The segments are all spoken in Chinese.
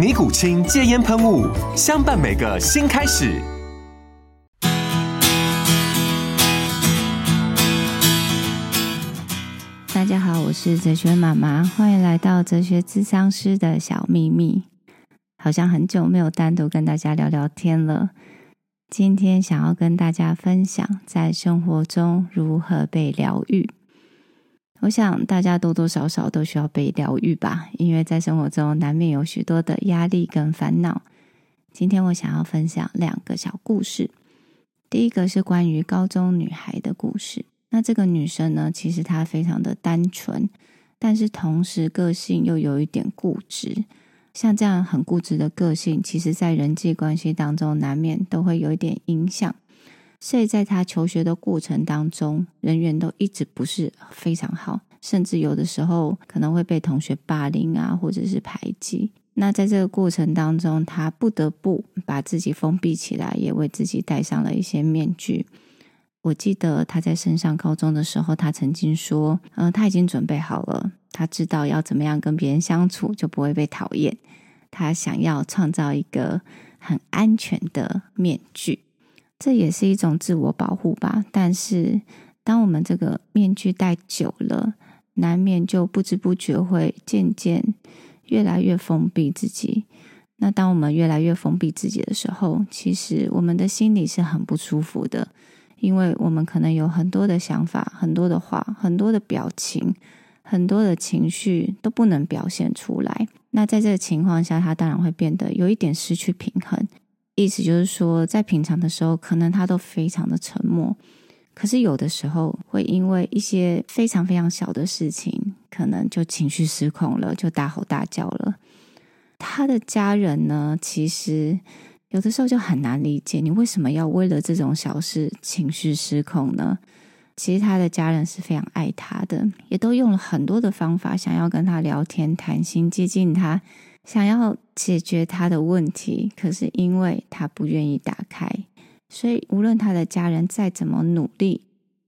尼古清戒烟喷雾，相伴每个新开始。大家好，我是哲学妈妈，欢迎来到哲学咨商师的小秘密。好像很久没有单独跟大家聊聊天了。今天想要跟大家分享，在生活中如何被疗愈。我想大家多多少少都需要被疗愈吧，因为在生活中难免有许多的压力跟烦恼。今天我想要分享两个小故事。第一个是关于高中女孩的故事。那这个女生呢，其实她非常的单纯，但是同时个性又有一点固执。像这样很固执的个性，其实在人际关系当中难免都会有一点影响。所以在他求学的过程当中，人缘都一直不是非常好，甚至有的时候可能会被同学霸凌啊，或者是排挤。那在这个过程当中，他不得不把自己封闭起来，也为自己戴上了一些面具。我记得他在升上高中的时候，他曾经说：“嗯、他已经准备好了，他知道要怎么样跟别人相处，就不会被讨厌。他想要创造一个很安全的面具。”这也是一种自我保护吧，但是当我们这个面具戴久了，难免就不知不觉会渐渐越来越封闭自己。那当我们越来越封闭自己的时候，其实我们的心里是很不舒服的，因为我们可能有很多的想法、很多的话、很多的表情、很多的情绪都不能表现出来。那在这个情况下，他当然会变得有一点失去平衡。意思就是说，在平常的时候，可能他都非常的沉默，可是有的时候会因为一些非常非常小的事情，可能就情绪失控了，就大吼大叫了。他的家人呢，其实有的时候就很难理解，你为什么要为了这种小事情绪失控呢？其实他的家人是非常爱他的，也都用了很多的方法，想要跟他聊天、谈心、接近他。想要解决他的问题，可是因为他不愿意打开，所以无论他的家人再怎么努力，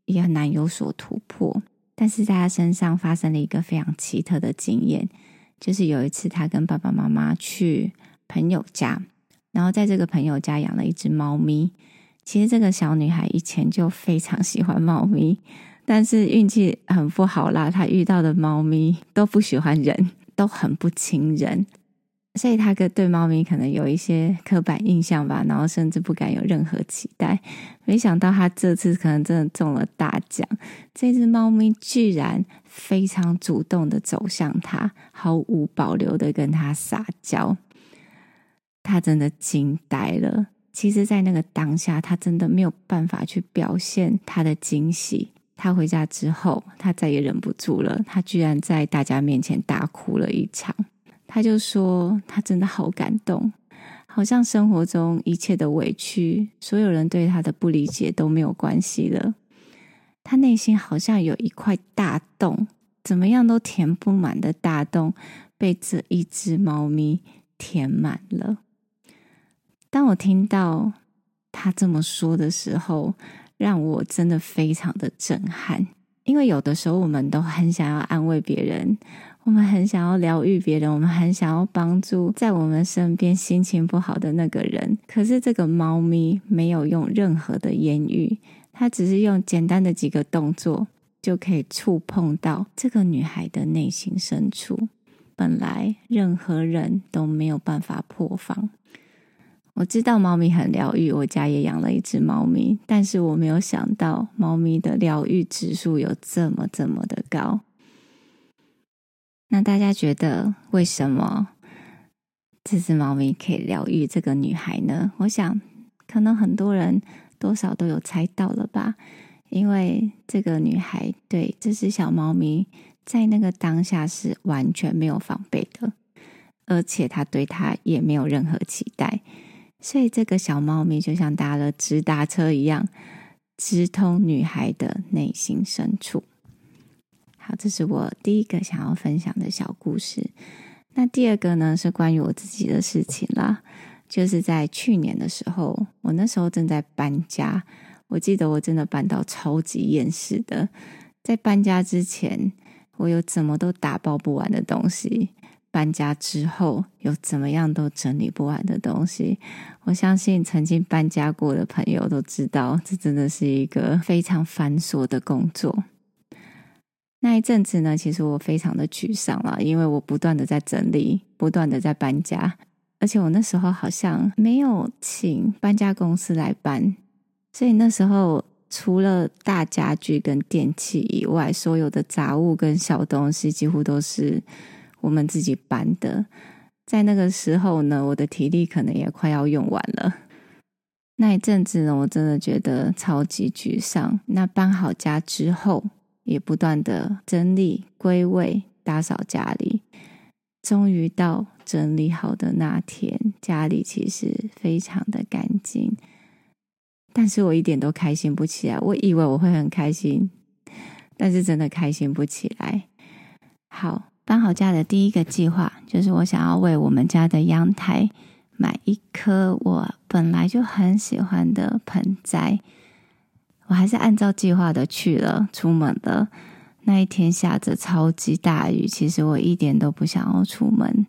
也很难有所突破。但是在他身上发生了一个非常奇特的经验，就是有一次他跟爸爸妈妈去朋友家，然后在这个朋友家养了一只猫咪。其实这个小女孩以前就非常喜欢猫咪，但是运气很不好啦，她遇到的猫咪都不喜欢人，都很不亲人。所以他个对猫咪可能有一些刻板印象吧，然后甚至不敢有任何期待。没想到他这次可能真的中了大奖，这只猫咪居然非常主动的走向他，毫无保留的跟他撒娇。他真的惊呆了。其实，在那个当下，他真的没有办法去表现他的惊喜。他回家之后，他再也忍不住了，他居然在大家面前大哭了一场。他就说：“他真的好感动，好像生活中一切的委屈，所有人对他的不理解都没有关系了。他内心好像有一块大洞，怎么样都填不满的大洞，被这一只猫咪填满了。”当我听到他这么说的时候，让我真的非常的震撼，因为有的时候我们都很想要安慰别人。我们很想要疗愈别人，我们很想要帮助在我们身边心情不好的那个人。可是这个猫咪没有用任何的言语，它只是用简单的几个动作就可以触碰到这个女孩的内心深处。本来任何人都没有办法破防。我知道猫咪很疗愈，我家也养了一只猫咪，但是我没有想到猫咪的疗愈指数有这么这么的高。那大家觉得为什么这只猫咪可以疗愈这个女孩呢？我想，可能很多人多少都有猜到了吧，因为这个女孩对这只小猫咪在那个当下是完全没有防备的，而且她对它也没有任何期待。所以这个小猫咪就像搭了直达车一样，直通女孩的内心深处。好，这是我第一个想要分享的小故事。那第二个呢，是关于我自己的事情啦，就是在去年的时候，我那时候正在搬家。我记得我真的搬到超级厌世的。在搬家之前，我有怎么都打包不完的东西。搬家之后，有怎么样都整理不完的东西。我相信曾经搬家过的朋友都知道，这真的是一个非常繁琐的工作。那一阵子呢，其实我非常的沮丧了，因为我不断的在整理，不断的在搬家，而且我那时候好像没有请搬家公司来搬，所以那时候除了大家具跟电器以外，所有的杂物跟小东西几乎都是。我们自己搬的，在那个时候呢，我的体力可能也快要用完了。那一阵子呢，我真的觉得超级沮丧。那搬好家之后，也不断的整理、归位、打扫家里。终于到整理好的那天，家里其实非常的干净，但是我一点都开心不起来。我以为我会很开心，但是真的开心不起来。好。搬好家的第一个计划，就是我想要为我们家的阳台买一颗我本来就很喜欢的盆栽。我还是按照计划的去了，出门了。那一天下着超级大雨，其实我一点都不想要出门。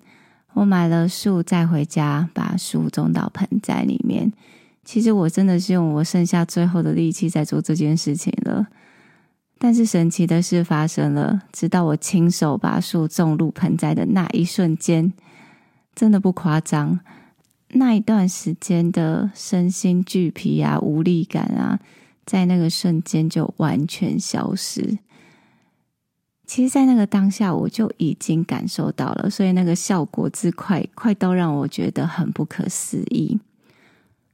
我买了树，再回家把树种到盆栽里面。其实我真的是用我剩下最后的力气在做这件事情了。但是神奇的事发生了，直到我亲手把树种入盆栽的那一瞬间，真的不夸张，那一段时间的身心俱疲啊、无力感啊，在那个瞬间就完全消失。其实，在那个当下，我就已经感受到了，所以那个效果之快，快到让我觉得很不可思议。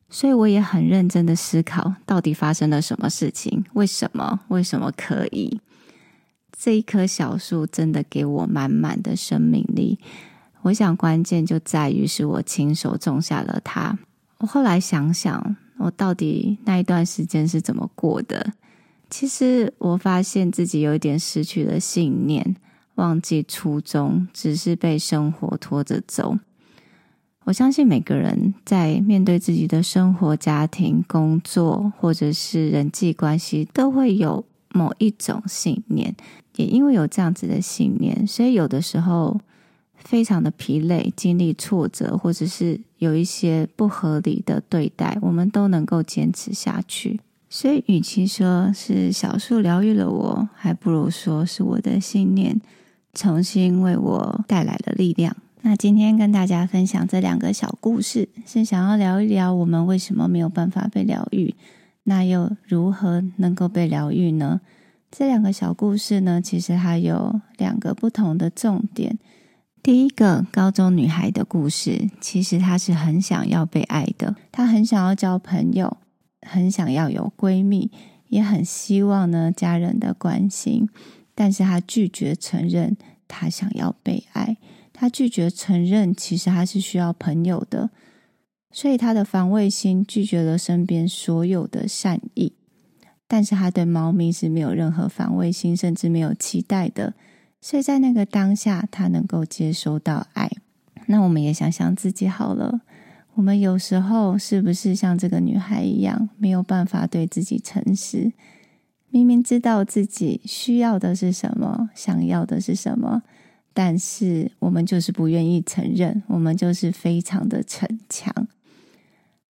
所以我也很认真的思考，到底发生了什么事情？为什么？为什么可以？这一棵小树真的给我满满的生命力。我想关键就在于是我亲手种下了它。我后来想想，我到底那一段时间是怎么过的？其实我发现自己有一点失去了信念，忘记初衷，只是被生活拖着走。我相信每个人在面对自己的生活、家庭、工作，或者是人际关系，都会有某一种信念。也因为有这样子的信念，所以有的时候非常的疲累，经历挫折，或者是有一些不合理的对待，我们都能够坚持下去。所以，与其说是小树疗愈了我，还不如说是我的信念重新为我带来了力量。那今天跟大家分享这两个小故事，是想要聊一聊我们为什么没有办法被疗愈，那又如何能够被疗愈呢？这两个小故事呢，其实还有两个不同的重点。第一个高中女孩的故事，其实她是很想要被爱的，她很想要交朋友，很想要有闺蜜，也很希望呢家人的关心，但是她拒绝承认她想要被爱。她拒绝承认，其实她是需要朋友的，所以她的防卫心拒绝了身边所有的善意。但是她对猫咪是没有任何防卫心，甚至没有期待的。所以在那个当下，他能够接收到爱。那我们也想想自己好了，我们有时候是不是像这个女孩一样，没有办法对自己诚实？明明知道自己需要的是什么，想要的是什么。但是我们就是不愿意承认，我们就是非常的逞强，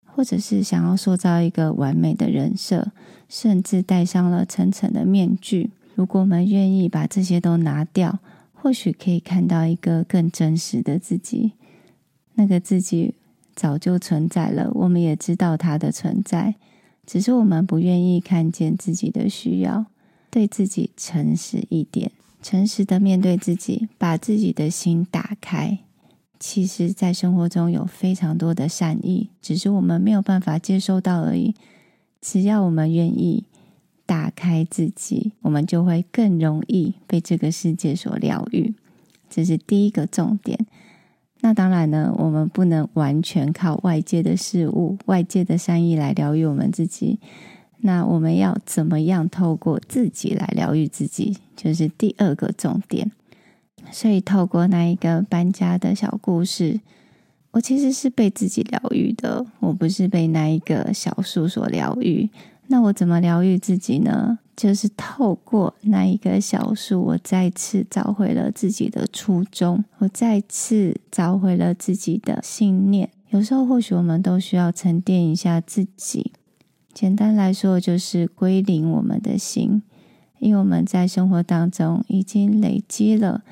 或者是想要塑造一个完美的人设，甚至戴上了层层的面具。如果我们愿意把这些都拿掉，或许可以看到一个更真实的自己。那个自己早就存在了，我们也知道它的存在，只是我们不愿意看见自己的需要，对自己诚实一点，诚实的面对自己，把自己的心打开。其实，在生活中有非常多的善意，只是我们没有办法接收到而已。只要我们愿意打开自己，我们就会更容易被这个世界所疗愈。这是第一个重点。那当然呢，我们不能完全靠外界的事物、外界的善意来疗愈我们自己。那我们要怎么样透过自己来疗愈自己，就是第二个重点。所以，透过那一个搬家的小故事，我其实是被自己疗愈的，我不是被那一个小树所疗愈。那我怎么疗愈自己呢？就是透过那一个小树，我再次找回了自己的初衷，我再次找回了自己的信念。有时候，或许我们都需要沉淀一下自己。简单来说，就是归零我们的心，因为我们在生活当中已经累积了。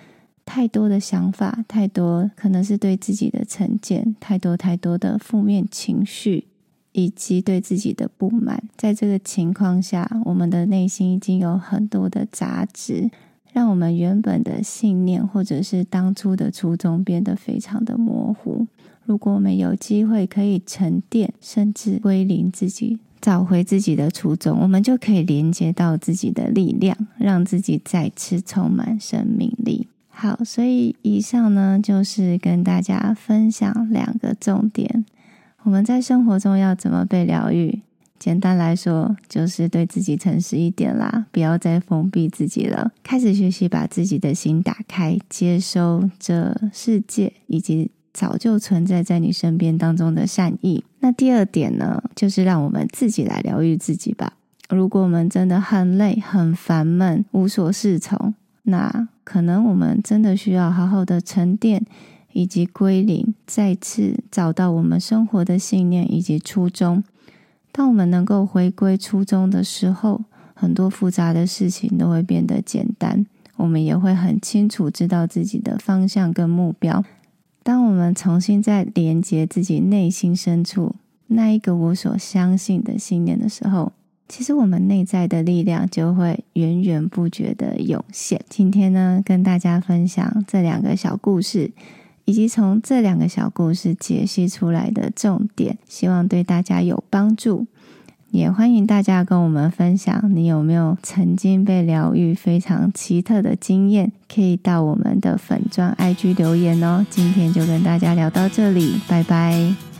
太多的想法，太多可能是对自己的成见，太多太多的负面情绪，以及对自己的不满。在这个情况下，我们的内心已经有很多的杂质，让我们原本的信念或者是当初的初衷变得非常的模糊。如果我们有机会可以沉淀，甚至归零自己，找回自己的初衷，我们就可以连接到自己的力量，让自己再次充满生命力。好，所以以上呢，就是跟大家分享两个重点。我们在生活中要怎么被疗愈？简单来说，就是对自己诚实一点啦，不要再封闭自己了。开始学习把自己的心打开，接收这世界以及早就存在在你身边当中的善意。那第二点呢，就是让我们自己来疗愈自己吧。如果我们真的很累、很烦闷、无所适从，那可能我们真的需要好好的沉淀，以及归零，再次找到我们生活的信念以及初衷。当我们能够回归初衷的时候，很多复杂的事情都会变得简单。我们也会很清楚知道自己的方向跟目标。当我们重新再连接自己内心深处那一个我所相信的信念的时候，其实我们内在的力量就会源源不绝的涌现。今天呢，跟大家分享这两个小故事，以及从这两个小故事解析出来的重点，希望对大家有帮助。也欢迎大家跟我们分享，你有没有曾经被疗愈非常奇特的经验？可以到我们的粉钻 IG 留言哦。今天就跟大家聊到这里，拜拜。